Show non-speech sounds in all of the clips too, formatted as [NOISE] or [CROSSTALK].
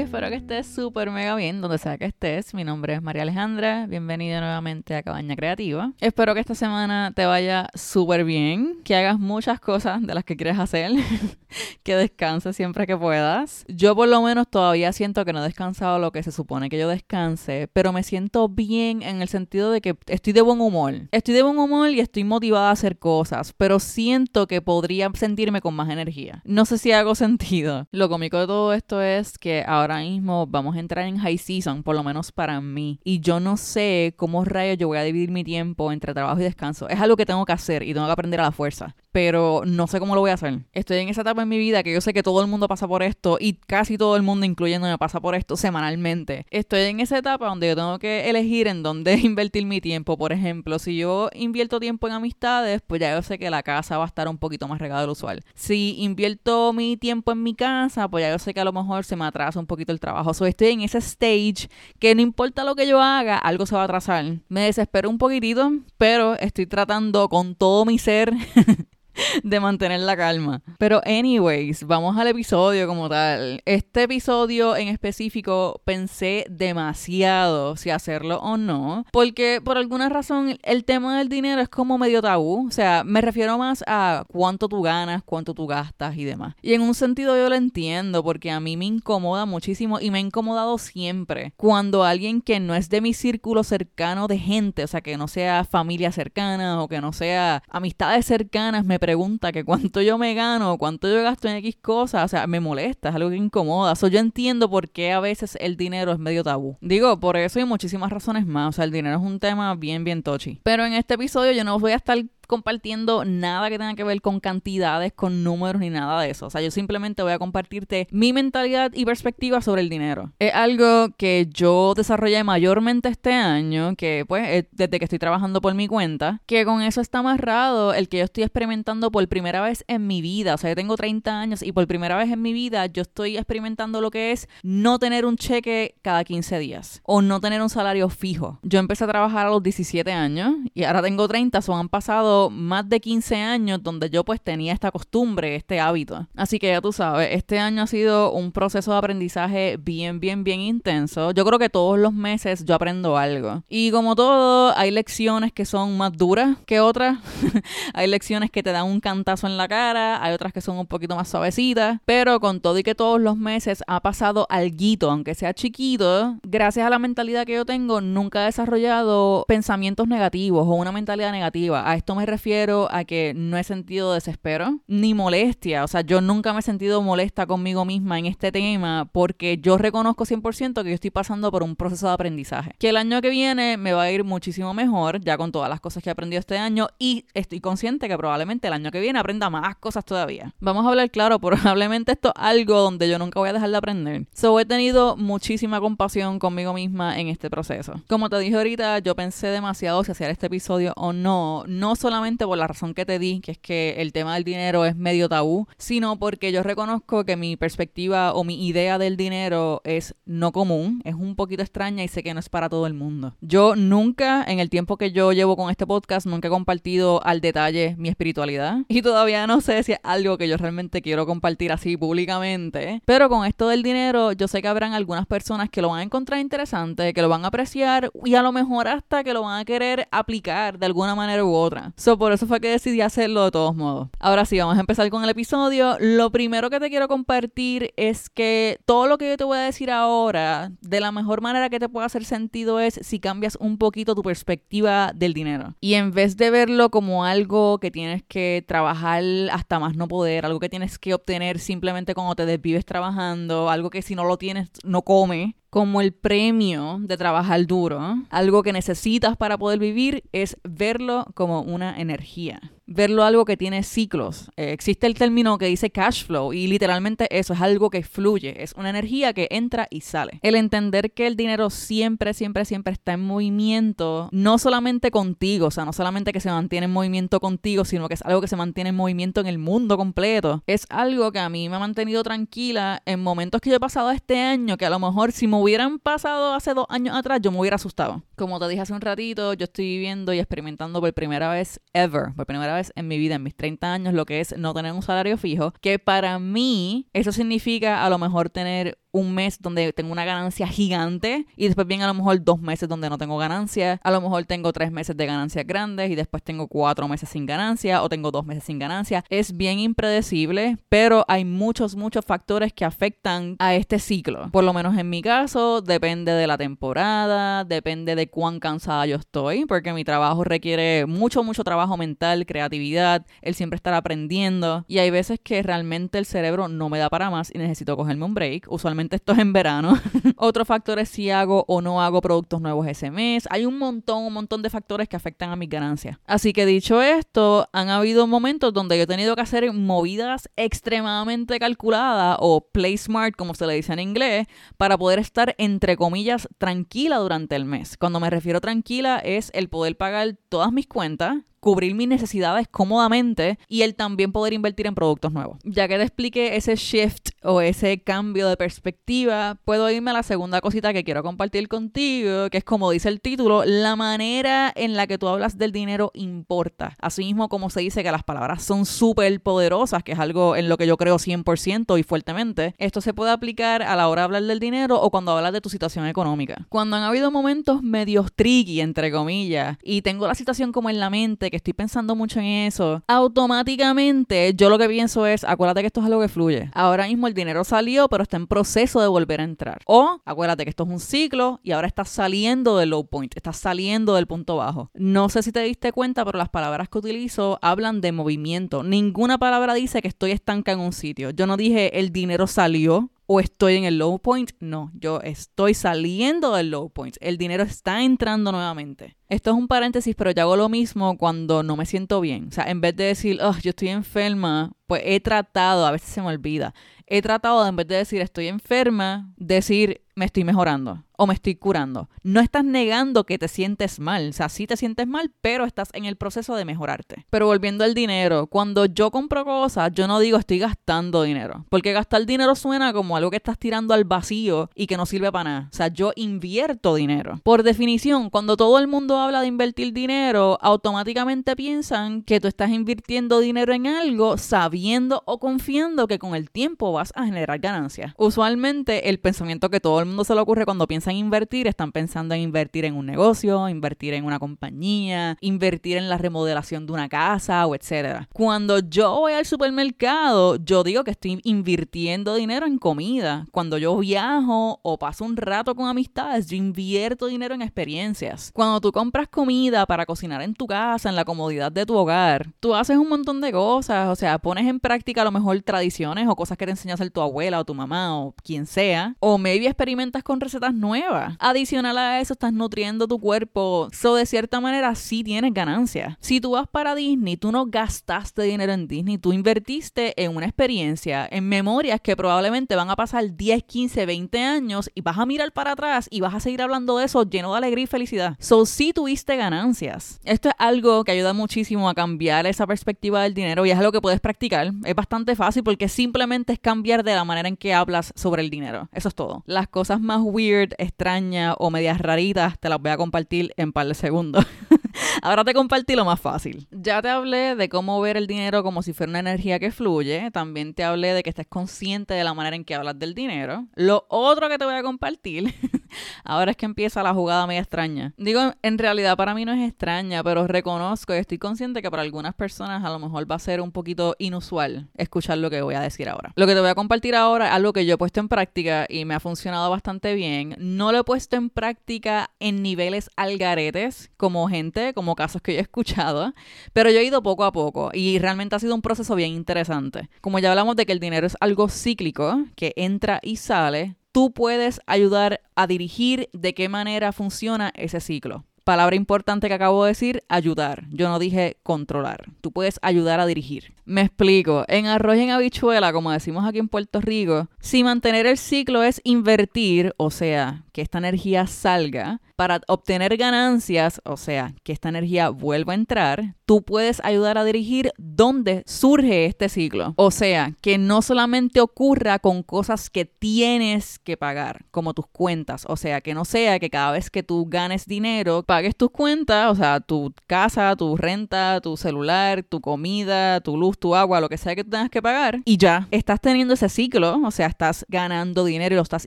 espero que estés súper mega bien donde sea que estés. Mi nombre es María Alejandra, bienvenida nuevamente a Cabaña Creativa. Espero que esta semana te vaya súper bien, que hagas muchas cosas de las que quieres hacer, [LAUGHS] que descanses siempre que puedas. Yo por lo menos todavía siento que no he descansado lo que se supone que yo descanse, pero me siento bien en el sentido de que estoy de buen humor. Estoy de buen humor y estoy motivada a hacer cosas, pero siento que podría sentirme con más energía. No sé si hago [LAUGHS] sentido. Lo cómico de todo esto es que ahora mismo vamos a entrar en high season, por lo menos para mí. Y yo no sé cómo rayos yo voy a dividir mi tiempo entre trabajo y descanso. Es algo que tengo que hacer y tengo que aprender a la fuerza pero no sé cómo lo voy a hacer. Estoy en esa etapa en mi vida que yo sé que todo el mundo pasa por esto y casi todo el mundo, incluyéndome, pasa por esto semanalmente. Estoy en esa etapa donde yo tengo que elegir en dónde [LAUGHS] invertir mi tiempo. Por ejemplo, si yo invierto tiempo en amistades, pues ya yo sé que la casa va a estar un poquito más regada del usual. Si invierto mi tiempo en mi casa, pues ya yo sé que a lo mejor se me atrasa un poquito el trabajo. So, estoy en ese stage que no importa lo que yo haga, algo se va a atrasar. Me desespero un poquitito, pero estoy tratando con todo mi ser [LAUGHS] [LAUGHS] de mantener la calma. Pero anyways, vamos al episodio como tal. Este episodio en específico pensé demasiado si hacerlo o no, porque por alguna razón el tema del dinero es como medio tabú, o sea, me refiero más a cuánto tú ganas, cuánto tú gastas y demás. Y en un sentido yo lo entiendo porque a mí me incomoda muchísimo y me ha incomodado siempre cuando alguien que no es de mi círculo cercano de gente, o sea, que no sea familia cercana o que no sea amistades cercanas, me pregunta que cuánto yo me gano, cuánto yo gasto en X cosas, o sea, me molesta, es algo que incomoda. Yo entiendo por qué a veces el dinero es medio tabú. Digo, por eso hay muchísimas razones más. O sea, el dinero es un tema bien, bien tochi. Pero en este episodio yo no voy a estar compartiendo nada que tenga que ver con cantidades, con números ni nada de eso. O sea, yo simplemente voy a compartirte mi mentalidad y perspectiva sobre el dinero. Es algo que yo desarrollé mayormente este año, que pues desde que estoy trabajando por mi cuenta, que con eso está amarrado el que yo estoy experimentando por primera vez en mi vida. O sea, yo tengo 30 años y por primera vez en mi vida yo estoy experimentando lo que es no tener un cheque cada 15 días o no tener un salario fijo. Yo empecé a trabajar a los 17 años y ahora tengo 30, son han pasado más de 15 años donde yo pues tenía esta costumbre, este hábito. Así que ya tú sabes, este año ha sido un proceso de aprendizaje bien, bien, bien intenso. Yo creo que todos los meses yo aprendo algo. Y como todo, hay lecciones que son más duras que otras. [LAUGHS] hay lecciones que te dan un cantazo en la cara, hay otras que son un poquito más suavecitas. Pero con todo y que todos los meses ha pasado alguito, aunque sea chiquito, gracias a la mentalidad que yo tengo, nunca he desarrollado pensamientos negativos o una mentalidad negativa. A esto me refiero a que no he sentido desespero ni molestia. O sea, yo nunca me he sentido molesta conmigo misma en este tema porque yo reconozco 100% que yo estoy pasando por un proceso de aprendizaje. Que el año que viene me va a ir muchísimo mejor, ya con todas las cosas que he aprendido este año y estoy consciente que probablemente el año que viene aprenda más cosas todavía. Vamos a hablar claro, [LAUGHS] probablemente esto es algo donde yo nunca voy a dejar de aprender. So, he tenido muchísima compasión conmigo misma en este proceso. Como te dije ahorita, yo pensé demasiado si hacer este episodio o no. No solamente por la razón que te di, que es que el tema del dinero es medio tabú, sino porque yo reconozco que mi perspectiva o mi idea del dinero es no común, es un poquito extraña y sé que no es para todo el mundo. Yo nunca, en el tiempo que yo llevo con este podcast, nunca he compartido al detalle mi espiritualidad. Y todavía no sé si es algo que yo realmente quiero compartir así públicamente, pero con esto del dinero yo sé que habrán algunas personas que lo van a encontrar interesante, que lo van a apreciar y a lo mejor hasta que lo van a querer aplicar de alguna manera u otra por eso fue que decidí hacerlo de todos modos. Ahora sí, vamos a empezar con el episodio. Lo primero que te quiero compartir es que todo lo que yo te voy a decir ahora, de la mejor manera que te pueda hacer sentido es si cambias un poquito tu perspectiva del dinero. Y en vez de verlo como algo que tienes que trabajar hasta más no poder, algo que tienes que obtener simplemente cuando te desvives trabajando, algo que si no lo tienes no come, como el premio de trabajar duro, algo que necesitas para poder vivir, es verlo como una energía verlo algo que tiene ciclos. Eh, existe el término que dice cash flow y literalmente eso es algo que fluye, es una energía que entra y sale. El entender que el dinero siempre, siempre, siempre está en movimiento, no solamente contigo, o sea, no solamente que se mantiene en movimiento contigo, sino que es algo que se mantiene en movimiento en el mundo completo. Es algo que a mí me ha mantenido tranquila en momentos que yo he pasado este año, que a lo mejor si me hubieran pasado hace dos años atrás, yo me hubiera asustado. Como te dije hace un ratito, yo estoy viviendo y experimentando por primera vez ever, por primera vez en mi vida, en mis 30 años, lo que es no tener un salario fijo, que para mí eso significa a lo mejor tener un mes donde tengo una ganancia gigante y después viene a lo mejor dos meses donde no tengo ganancia. A lo mejor tengo tres meses de ganancias grandes y después tengo cuatro meses sin ganancia o tengo dos meses sin ganancia. Es bien impredecible, pero hay muchos, muchos factores que afectan a este ciclo. Por lo menos en mi caso, depende de la temporada, depende de cuán cansada yo estoy, porque mi trabajo requiere mucho, mucho trabajo mental, creatividad, el siempre estar aprendiendo. Y hay veces que realmente el cerebro no me da para más y necesito cogerme un break. Usualmente esto es en verano. [LAUGHS] Otro factor es si hago o no hago productos nuevos ese mes. Hay un montón, un montón de factores que afectan a mis ganancias. Así que dicho esto, han habido momentos donde yo he tenido que hacer movidas extremadamente calculadas o play smart, como se le dice en inglés, para poder estar entre comillas tranquila durante el mes. Cuando me refiero tranquila es el poder pagar todas mis cuentas, cubrir mis necesidades cómodamente y el también poder invertir en productos nuevos. Ya que te expliqué ese shift o ese cambio de perspectiva, puedo irme a la segunda cosita que quiero compartir contigo, que es como dice el título, la manera en la que tú hablas del dinero importa. Asimismo, como se dice que las palabras son súper poderosas, que es algo en lo que yo creo 100% y fuertemente, esto se puede aplicar a la hora de hablar del dinero o cuando hablas de tu situación económica. Cuando han habido momentos medios tricky, entre comillas, y tengo la situación como en la mente, que estoy pensando mucho en eso, automáticamente yo lo que pienso es, acuérdate que esto es algo que fluye. Ahora mismo el dinero salió, pero está en proceso de volver a entrar. O acuérdate que esto es un ciclo y ahora estás saliendo del low point, estás saliendo del punto bajo. No sé si te diste cuenta, pero las palabras que utilizo hablan de movimiento. Ninguna palabra dice que estoy estanca en un sitio. Yo no dije el dinero salió o estoy en el low point. No, yo estoy saliendo del low point. El dinero está entrando nuevamente. Esto es un paréntesis, pero yo hago lo mismo cuando no me siento bien. O sea, en vez de decir, oh, yo estoy enferma, pues he tratado, a veces se me olvida, he tratado en vez de decir estoy enferma, decir me estoy mejorando o me estoy curando. No estás negando que te sientes mal, o sea, sí te sientes mal, pero estás en el proceso de mejorarte. Pero volviendo al dinero, cuando yo compro cosas, yo no digo estoy gastando dinero, porque gastar dinero suena como algo que estás tirando al vacío y que no sirve para nada. O sea, yo invierto dinero. Por definición, cuando todo el mundo habla de invertir dinero, automáticamente piensan que tú estás invirtiendo dinero en algo sabiendo o confiando que con el tiempo vas a generar ganancias. Usualmente el pensamiento que todo el mundo se le ocurre cuando piensa invertir, están pensando en invertir en un negocio, invertir en una compañía, invertir en la remodelación de una casa o etcétera. Cuando yo voy al supermercado, yo digo que estoy invirtiendo dinero en comida. Cuando yo viajo o paso un rato con amistades, yo invierto dinero en experiencias. Cuando tú compras comida para cocinar en tu casa, en la comodidad de tu hogar, tú haces un montón de cosas, o sea, pones en práctica a lo mejor tradiciones o cosas que te enseñó hacer tu abuela o tu mamá o quien sea, o maybe experimentas con recetas nuevas Adicional a eso, estás nutriendo tu cuerpo. So, de cierta manera, sí tienes ganancia. Si tú vas para Disney, tú no gastaste dinero en Disney, tú invertiste en una experiencia, en memorias que probablemente van a pasar 10, 15, 20 años y vas a mirar para atrás y vas a seguir hablando de eso lleno de alegría y felicidad. So, sí tuviste ganancias. Esto es algo que ayuda muchísimo a cambiar esa perspectiva del dinero y es algo que puedes practicar. Es bastante fácil porque simplemente es cambiar de la manera en que hablas sobre el dinero. Eso es todo. Las cosas más weird extrañas o medias raritas, te las voy a compartir en par de segundos. [LAUGHS] Ahora te compartí lo más fácil. Ya te hablé de cómo ver el dinero como si fuera una energía que fluye. También te hablé de que estés consciente de la manera en que hablas del dinero. Lo otro que te voy a compartir, [LAUGHS] [LAUGHS] ahora es que empieza la jugada media extraña. Digo, en realidad para mí no es extraña, pero reconozco y estoy consciente que para algunas personas a lo mejor va a ser un poquito inusual escuchar lo que voy a decir ahora. Lo que te voy a compartir ahora es algo que yo he puesto en práctica y me ha funcionado bastante bien. No lo he puesto en práctica en niveles algaretes como gente como casos que yo he escuchado, pero yo he ido poco a poco y realmente ha sido un proceso bien interesante. Como ya hablamos de que el dinero es algo cíclico, que entra y sale, tú puedes ayudar a dirigir de qué manera funciona ese ciclo. Palabra importante que acabo de decir, ayudar. Yo no dije controlar. Tú puedes ayudar a dirigir. Me explico. En arroz y en habichuela, como decimos aquí en Puerto Rico, si mantener el ciclo es invertir, o sea, que esta energía salga, para obtener ganancias, o sea, que esta energía vuelva a entrar, tú puedes ayudar a dirigir dónde surge este ciclo. O sea, que no solamente ocurra con cosas que tienes que pagar, como tus cuentas. O sea, que no sea que cada vez que tú ganes dinero, pagues tus cuentas, o sea, tu casa, tu renta, tu celular, tu comida, tu luz, tu agua, lo que sea que tengas que pagar. Y ya, estás teniendo ese ciclo, o sea, estás ganando dinero y lo estás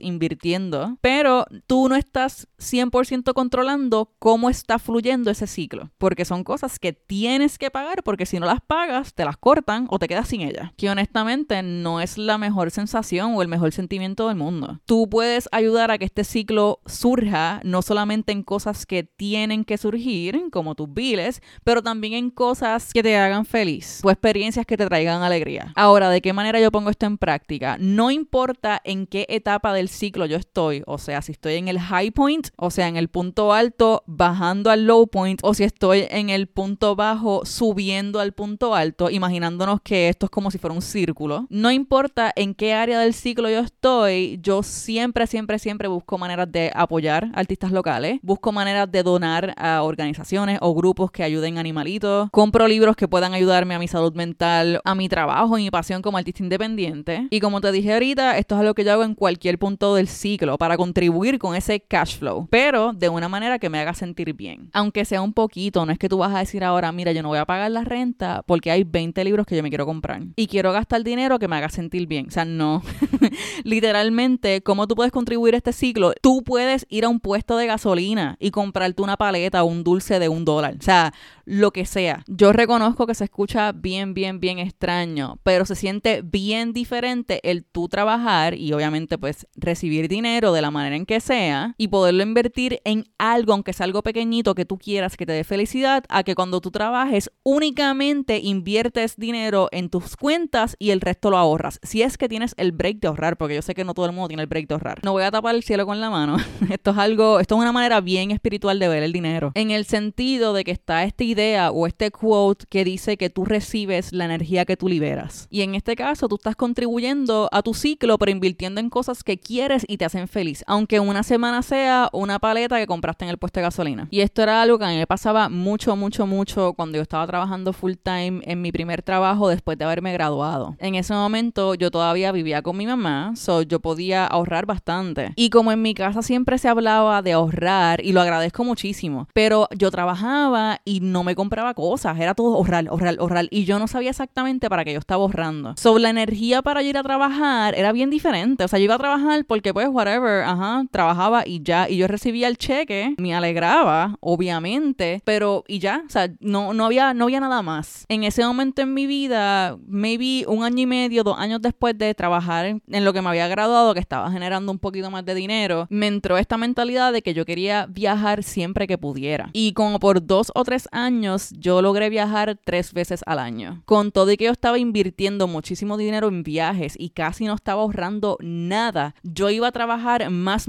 invirtiendo, pero tú no estás 100% controlando cómo está fluyendo ese ciclo, porque son cosas que tienes que pagar porque si no las pagas, te las cortan o te quedas sin ellas. Que honestamente no es la mejor sensación o el mejor sentimiento del mundo. Tú puedes ayudar a que este ciclo surja no solamente en cosas que tienen que surgir, como tus biles, pero también en cosas que te hagan feliz o experiencias que te traigan alegría. Ahora, ¿de qué manera yo pongo esto en práctica? No importa en qué etapa del ciclo yo estoy, o sea, si estoy en el high point, o sea, en el punto alto, bajando al low point, o si estoy en el punto bajo subiendo al punto alto, imaginándonos que esto es como si fuera un círculo. No importa en qué área del ciclo yo estoy, yo siempre, siempre, siempre busco maneras de apoyar artistas locales, busco maneras de donar a organizaciones o grupos que ayuden animalitos, compro libros que puedan ayudarme a mi salud mental, a mi trabajo y mi pasión como artista independiente. Y como te dije ahorita, esto es algo que yo hago en cualquier punto del ciclo para contribuir con ese cash flow, pero de una manera que me haga sentir bien. Aunque sea un poquito, no es que tú vas a decir ahora, mira, yo no voy a pagar la renta porque hay 20 libros que yo me quiero comprar. Y quiero gastar dinero que me haga sentir bien. O sea, no. [LAUGHS] Literalmente, ¿cómo tú puedes contribuir a este ciclo? Tú puedes ir a un puesto de gasolina y comprarte una paleta o un dulce de un dólar. O sea, lo que sea. Yo reconozco que se escucha bien, bien, bien extraño, pero se siente bien diferente el tú trabajar y obviamente pues recibir dinero de la manera en que sea y poderlo invertir en algo, aunque sea algo pequeñito que tú quieras que te dé felicidad, a que cuando tú trabajes únicamente inviertes dinero en tus cuentas y el resto lo ahorras. Si es que tienes el break de ahorrar, porque yo sé que no todo el mundo tiene el break de ahorrar. No voy a tapar el cielo con la mano. [LAUGHS] esto es algo, esto es una manera bien espiritual de ver el dinero. En el sentido de que está este idea o este quote que dice que tú recibes la energía que tú liberas. Y en este caso tú estás contribuyendo a tu ciclo, pero invirtiendo en cosas que quieres y te hacen feliz, aunque una semana sea una paleta que compraste en el puesto de gasolina. Y esto era algo que me pasaba mucho, mucho, mucho cuando yo estaba trabajando full time en mi primer trabajo después de haberme graduado. En ese momento yo todavía vivía con mi mamá, so yo podía ahorrar bastante. Y como en mi casa siempre se hablaba de ahorrar, y lo agradezco muchísimo, pero yo trabajaba y no me compraba cosas, era todo ahorrar, ahorrar, ahorrar, y yo no sabía exactamente para qué yo estaba ahorrando. Sobre la energía para ir a trabajar era bien diferente, o sea, yo iba a trabajar porque pues whatever, ajá, trabajaba y ya, y yo recibía el cheque, me alegraba, obviamente, pero y ya, o sea, no, no, había, no había nada más. En ese momento en mi vida, maybe un año y medio, dos años después de trabajar en lo que me había graduado, que estaba generando un poquito más de dinero, me entró esta mentalidad de que yo quería viajar siempre que pudiera. Y como por dos o tres años, yo logré viajar tres veces al año. Con todo y que yo estaba invirtiendo muchísimo dinero en viajes y casi no estaba ahorrando nada, yo iba a trabajar más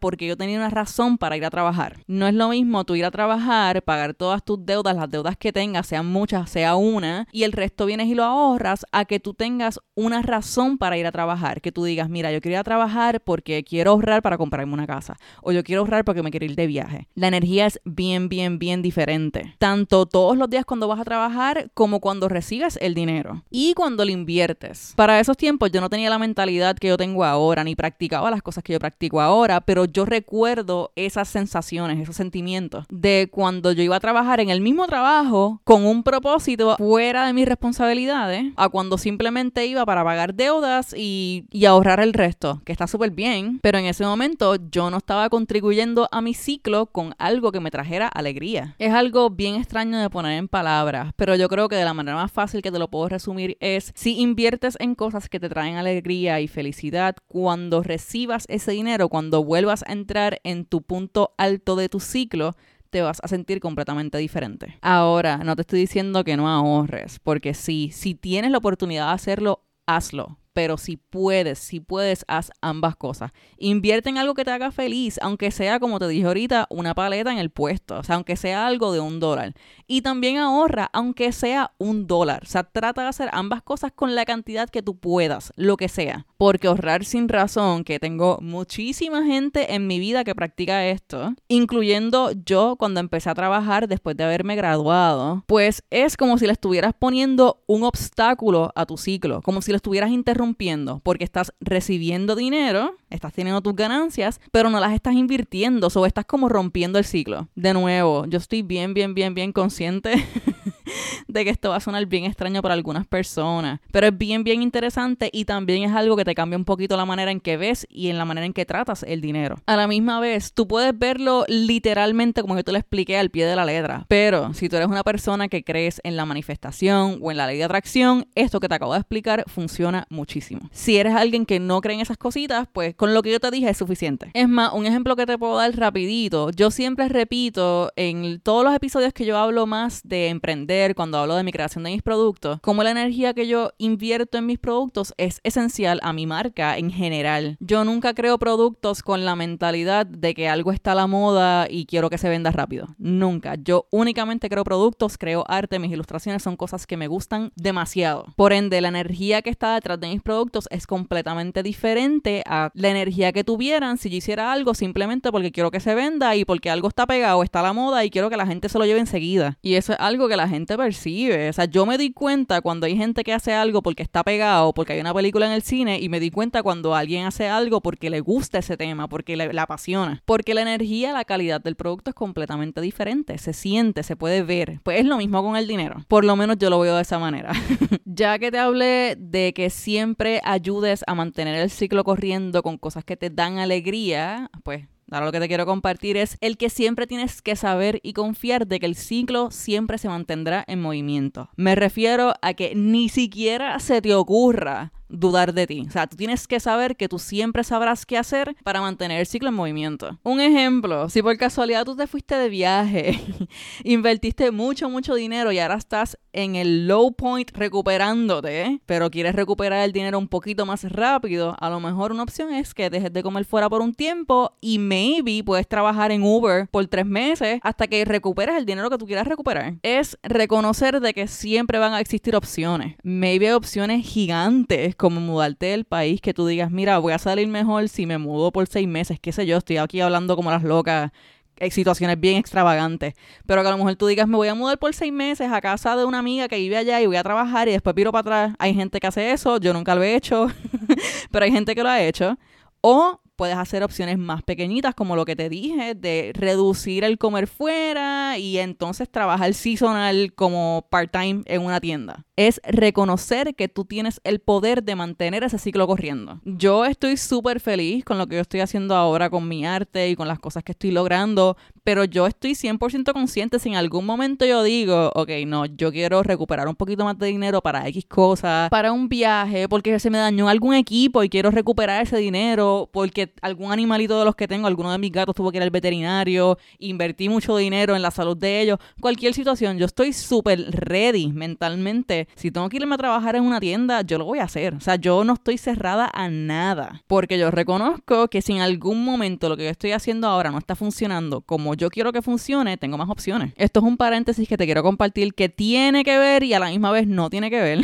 porque yo tenía una razón para ir a trabajar. No es lo mismo tú ir a trabajar, pagar todas tus deudas, las deudas que tengas, sean muchas, sea una, y el resto vienes y lo ahorras, a que tú tengas una razón para ir a trabajar. Que tú digas, mira, yo quiero ir a trabajar porque quiero ahorrar para comprarme una casa. O yo quiero ahorrar porque me quiero ir de viaje. La energía es bien, bien, bien diferente. Tanto todos los días cuando vas a trabajar como cuando recibes el dinero. Y cuando lo inviertes. Para esos tiempos yo no tenía la mentalidad que yo tengo ahora, ni practicaba las cosas que yo practico ahora, pero yo recuerdo esas sensaciones, esos sentimientos de cuando yo iba a trabajar en el mismo trabajo con un propósito fuera de mis responsabilidades a cuando simplemente iba para pagar deudas y, y ahorrar el resto, que está súper bien, pero en ese momento yo no estaba contribuyendo a mi ciclo con algo que me trajera alegría. Es algo bien extraño de poner en palabras, pero yo creo que de la manera más fácil que te lo puedo resumir es si inviertes en cosas que te traen alegría y felicidad, cuando recibas ese dinero, cuando vuelvas a entrar en tu punto alto de tu ciclo, te vas a sentir completamente diferente. Ahora, no te estoy diciendo que no ahorres, porque sí, si tienes la oportunidad de hacerlo, hazlo pero si puedes, si puedes, haz ambas cosas. Invierte en algo que te haga feliz, aunque sea, como te dije ahorita, una paleta en el puesto, o sea, aunque sea algo de un dólar. Y también ahorra, aunque sea un dólar. O sea, trata de hacer ambas cosas con la cantidad que tú puedas, lo que sea. Porque ahorrar sin razón, que tengo muchísima gente en mi vida que practica esto, incluyendo yo cuando empecé a trabajar después de haberme graduado, pues es como si le estuvieras poniendo un obstáculo a tu ciclo, como si lo estuvieras interrumpiendo, porque estás recibiendo dinero, estás teniendo tus ganancias, pero no las estás invirtiendo, o estás como rompiendo el ciclo. De nuevo, yo estoy bien, bien, bien, bien consciente [LAUGHS] de que esto va a sonar bien extraño para algunas personas, pero es bien, bien interesante y también es algo que te cambia un poquito la manera en que ves y en la manera en que tratas el dinero. A la misma vez, tú puedes verlo literalmente como yo te lo expliqué al pie de la letra, pero si tú eres una persona que crees en la manifestación o en la ley de atracción, esto que te acabo de explicar funciona muchísimo. Si eres alguien que no cree en esas cositas, pues con lo que yo te dije es suficiente. Es más, un ejemplo que te puedo dar rapidito, yo siempre repito en todos los episodios que yo hablo más de emprender, cuando hablo de mi creación de mis productos, como la energía que yo invierto en mis productos es esencial a mi marca en general. Yo nunca creo productos con la mentalidad de que algo está a la moda y quiero que se venda rápido. Nunca. Yo únicamente creo productos, creo arte, mis ilustraciones son cosas que me gustan demasiado. Por ende, la energía que está detrás de mis productos es completamente diferente a la energía que tuvieran si yo hiciera algo simplemente porque quiero que se venda y porque algo está pegado, está a la moda y quiero que la gente se lo lleve enseguida. Y eso es algo que la gente percibe. O sea, yo me di cuenta cuando hay gente que hace algo porque está pegado, porque hay una película en el cine, y me di cuenta cuando alguien hace algo porque le gusta ese tema, porque le, apasiona. Porque la energía, la calidad del producto es completamente diferente. Se siente, se puede ver. Pues es lo mismo con el dinero. Por lo menos yo lo veo de esa manera. [LAUGHS] ya que te hablé de que siempre ayudes a mantener el ciclo corriendo con cosas que te dan alegría, pues Ahora lo que te quiero compartir es el que siempre tienes que saber y confiar de que el ciclo siempre se mantendrá en movimiento. Me refiero a que ni siquiera se te ocurra dudar de ti. O sea, tú tienes que saber que tú siempre sabrás qué hacer para mantener el ciclo en movimiento. Un ejemplo, si por casualidad tú te fuiste de viaje, [LAUGHS] invertiste mucho, mucho dinero y ahora estás en el low point recuperándote, pero quieres recuperar el dinero un poquito más rápido, a lo mejor una opción es que dejes de comer fuera por un tiempo y maybe puedes trabajar en Uber por tres meses hasta que recuperes el dinero que tú quieras recuperar. Es reconocer de que siempre van a existir opciones. Maybe hay opciones gigantes como mudarte del país, que tú digas, mira, voy a salir mejor si me mudo por seis meses, qué sé yo, estoy aquí hablando como las locas, hay situaciones bien extravagantes, pero que a lo mejor tú digas, me voy a mudar por seis meses a casa de una amiga que vive allá y voy a trabajar y después piro para atrás. Hay gente que hace eso, yo nunca lo he hecho, [LAUGHS] pero hay gente que lo ha hecho. O puedes hacer opciones más pequeñitas, como lo que te dije, de reducir el comer fuera y entonces trabajar seasonal como part-time en una tienda. Es reconocer que tú tienes el poder de mantener ese ciclo corriendo. Yo estoy súper feliz con lo que yo estoy haciendo ahora con mi arte y con las cosas que estoy logrando, pero yo estoy 100% consciente si en algún momento yo digo, ok, no, yo quiero recuperar un poquito más de dinero para X cosas, para un viaje, porque se me dañó algún equipo y quiero recuperar ese dinero, porque algún animalito de los que tengo, alguno de mis gatos tuvo que ir al veterinario, invertí mucho dinero en la salud de ellos, cualquier situación, yo estoy súper ready mentalmente. Si tengo que irme a trabajar en una tienda, yo lo voy a hacer. O sea, yo no estoy cerrada a nada, porque yo reconozco que si en algún momento lo que yo estoy haciendo ahora no está funcionando como yo quiero que funcione, tengo más opciones. Esto es un paréntesis que te quiero compartir que tiene que ver y a la misma vez no tiene que ver.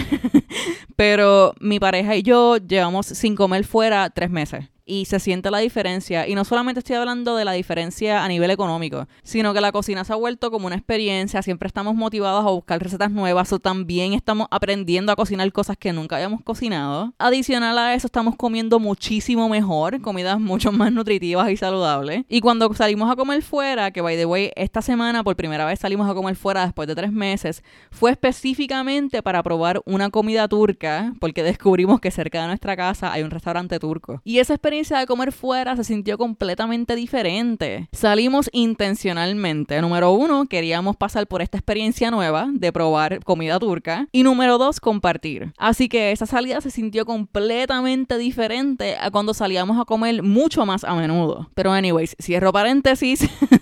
[LAUGHS] Pero mi pareja y yo llevamos sin comer fuera tres meses y se siente la diferencia. Y no solamente estoy hablando de la diferencia a nivel económico, sino que la cocina se ha vuelto como una experiencia. Siempre estamos motivados a buscar recetas nuevas o también estamos aprendiendo a cocinar cosas que nunca habíamos cocinado. Adicional a eso, estamos comiendo muchísimo mejor, comidas mucho más nutritivas y saludables. Y cuando salimos a comer fuera, que by the way, esta semana por primera vez salimos a comer fuera después de tres meses, fue específicamente para probar una comida turca, porque descubrimos que cerca de nuestra casa hay un restaurante turco. Y esa experiencia experiencia de comer fuera se sintió completamente diferente. Salimos intencionalmente. Número uno, queríamos pasar por esta experiencia nueva de probar comida turca. Y número dos, compartir. Así que esa salida se sintió completamente diferente a cuando salíamos a comer mucho más a menudo. Pero anyways, cierro paréntesis,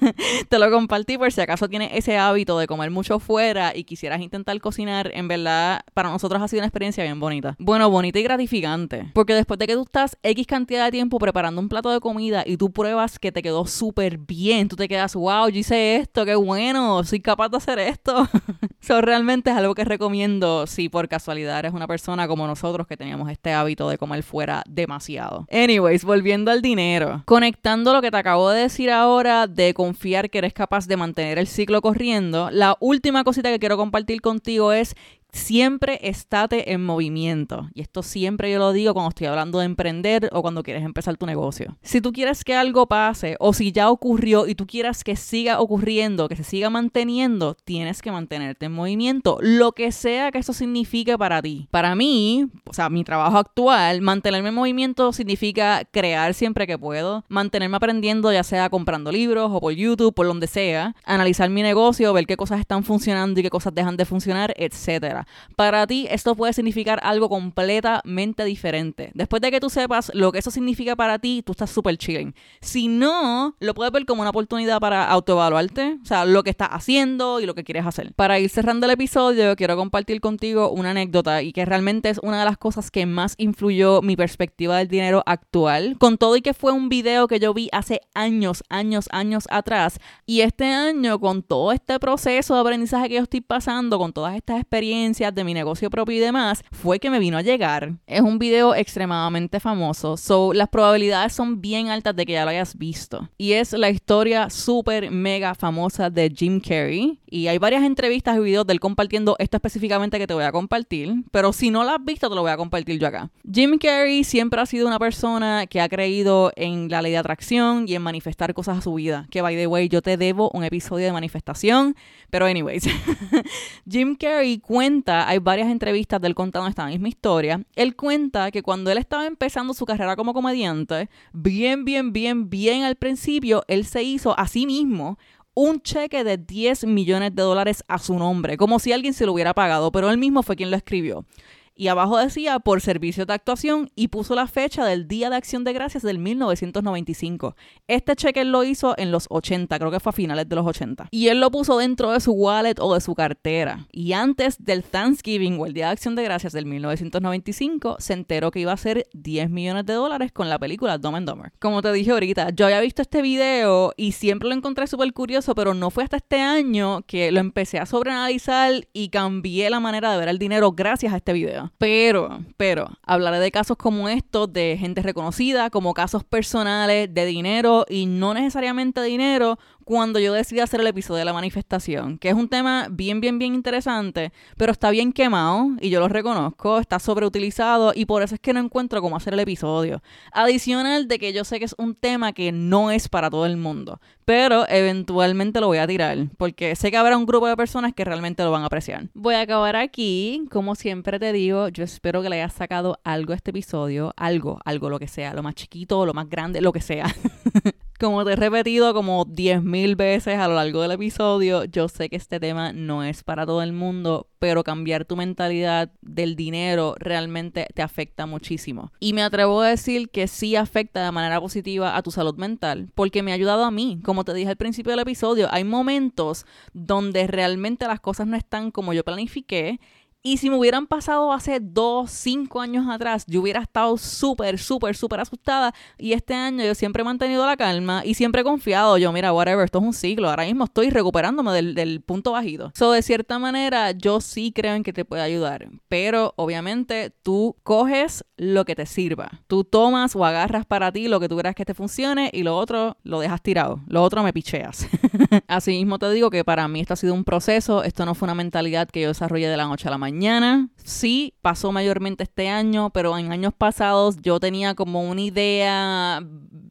[LAUGHS] te lo compartí por si acaso tienes ese hábito de comer mucho fuera y quisieras intentar cocinar, en verdad para nosotros ha sido una experiencia bien bonita. Bueno, bonita y gratificante. Porque después de que tú estás X cantidad de tiempo preparando un plato de comida y tú pruebas que te quedó súper bien, tú te quedas, wow, yo hice esto, qué bueno, soy capaz de hacer esto. [LAUGHS] Eso realmente es algo que recomiendo si por casualidad eres una persona como nosotros que teníamos este hábito de comer fuera demasiado. Anyways, volviendo al dinero. Conectando lo que te acabo de decir ahora de confiar que eres capaz de mantener el ciclo corriendo, la última cosita que quiero compartir contigo es siempre estate en movimiento. Y esto siempre yo lo digo cuando estoy hablando de emprender o cuando quieres empezar tu negocio. Si tú quieres que algo pase o si ya ocurrió y tú quieras que siga ocurriendo, que se siga manteniendo, tienes que mantenerte en movimiento, lo que sea que eso signifique para ti. Para mí, o sea, mi trabajo actual, mantenerme en movimiento significa crear siempre que puedo, mantenerme aprendiendo ya sea comprando libros o por YouTube, por donde sea, analizar mi negocio, ver qué cosas están funcionando y qué cosas dejan de funcionar, etcétera. Para ti esto puede significar algo completamente diferente. Después de que tú sepas lo que eso significa para ti, tú estás súper chilling. Si no, lo puedes ver como una oportunidad para autoevaluarte, o sea, lo que estás haciendo y lo que quieres hacer. Para ir cerrando el episodio, quiero compartir contigo una anécdota y que realmente es una de las cosas que más influyó mi perspectiva del dinero actual. Con todo y que fue un video que yo vi hace años, años, años atrás. Y este año, con todo este proceso de aprendizaje que yo estoy pasando, con todas estas experiencias, de mi negocio propio y demás, fue que me vino a llegar. Es un video extremadamente famoso, so las probabilidades son bien altas de que ya lo hayas visto. Y es la historia súper mega famosa de Jim Carrey. Y hay varias entrevistas y videos de él compartiendo esto específicamente que te voy a compartir, pero si no lo has visto te lo voy a compartir yo acá. Jim Carrey siempre ha sido una persona que ha creído en la ley de atracción y en manifestar cosas a su vida. Que by the way, yo te debo un episodio de manifestación, pero anyways. [LAUGHS] Jim Carrey cuenta hay varias entrevistas del contando esta misma historia. Él cuenta que cuando él estaba empezando su carrera como comediante, bien, bien, bien, bien al principio, él se hizo a sí mismo un cheque de 10 millones de dólares a su nombre, como si alguien se lo hubiera pagado, pero él mismo fue quien lo escribió y abajo decía por servicio de actuación y puso la fecha del Día de Acción de Gracias del 1995. Este cheque él lo hizo en los 80, creo que fue a finales de los 80. Y él lo puso dentro de su wallet o de su cartera. Y antes del Thanksgiving o el Día de Acción de Gracias del 1995, se enteró que iba a ser 10 millones de dólares con la película Dumb and Dumber. Como te dije ahorita, yo había visto este video y siempre lo encontré súper curioso, pero no fue hasta este año que lo empecé a sobreanalizar y cambié la manera de ver el dinero gracias a este video. Pero, pero, hablaré de casos como estos de gente reconocida, como casos personales de dinero y no necesariamente dinero, cuando yo decidí hacer el episodio de la manifestación, que es un tema bien, bien, bien interesante, pero está bien quemado y yo lo reconozco, está sobreutilizado y por eso es que no encuentro cómo hacer el episodio. Adicional de que yo sé que es un tema que no es para todo el mundo, pero eventualmente lo voy a tirar, porque sé que habrá un grupo de personas que realmente lo van a apreciar. Voy a acabar aquí, como siempre te digo, yo espero que le hayas sacado algo a este episodio, algo, algo, lo que sea, lo más chiquito, lo más grande, lo que sea. [LAUGHS] Como te he repetido como 10.000 veces a lo largo del episodio, yo sé que este tema no es para todo el mundo, pero cambiar tu mentalidad del dinero realmente te afecta muchísimo. Y me atrevo a decir que sí afecta de manera positiva a tu salud mental, porque me ha ayudado a mí. Como te dije al principio del episodio, hay momentos donde realmente las cosas no están como yo planifiqué y si me hubieran pasado hace dos, cinco años atrás, yo hubiera estado súper, súper, súper asustada. Y este año yo siempre he mantenido la calma y siempre he confiado. Yo, mira, whatever, esto es un ciclo. Ahora mismo estoy recuperándome del, del punto bajito. So, de cierta manera, yo sí creo en que te puede ayudar. Pero obviamente tú coges lo que te sirva. Tú tomas o agarras para ti lo que tú creas que te funcione y lo otro lo dejas tirado. Lo otro me picheas. [LAUGHS] Así mismo te digo que para mí esto ha sido un proceso. Esto no fue una mentalidad que yo desarrollé de la noche a la mañana mañana. Sí, pasó mayormente este año, pero en años pasados yo tenía como una idea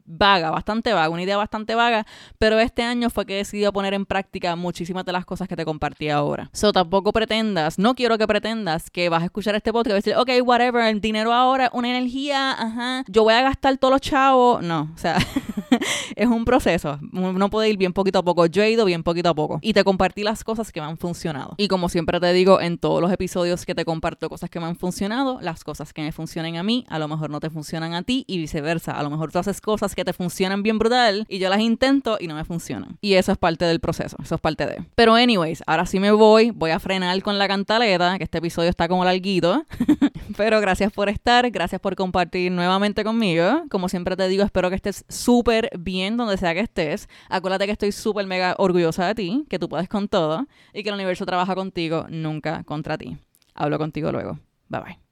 vaga, bastante vaga, una idea bastante vaga, pero este año fue que decidí poner en práctica muchísimas de las cosas que te compartí ahora. So tampoco pretendas, no quiero que pretendas que vas a escuchar este podcast y decir, ok, whatever, el dinero ahora, una energía, ajá, yo voy a gastar todos los chavos. No, o sea, [LAUGHS] [LAUGHS] es un proceso. No puede ir bien poquito a poco. Yo he ido bien poquito a poco. Y te compartí las cosas que me han funcionado. Y como siempre te digo en todos los episodios que te comparto cosas que me han funcionado, las cosas que me funcionen a mí, a lo mejor no te funcionan a ti y viceversa. A lo mejor tú haces cosas que te funcionan bien brutal y yo las intento y no me funcionan. Y eso es parte del proceso. Eso es parte de. Pero anyways, ahora sí me voy. Voy a frenar con la cantaleta, que este episodio está como larguito. [LAUGHS] Pero gracias por estar, gracias por compartir nuevamente conmigo. Como siempre te digo, espero que estés bien donde sea que estés. Acuérdate que estoy súper mega orgullosa de ti, que tú puedes con todo y que el universo trabaja contigo, nunca contra ti. Hablo contigo luego. Bye bye.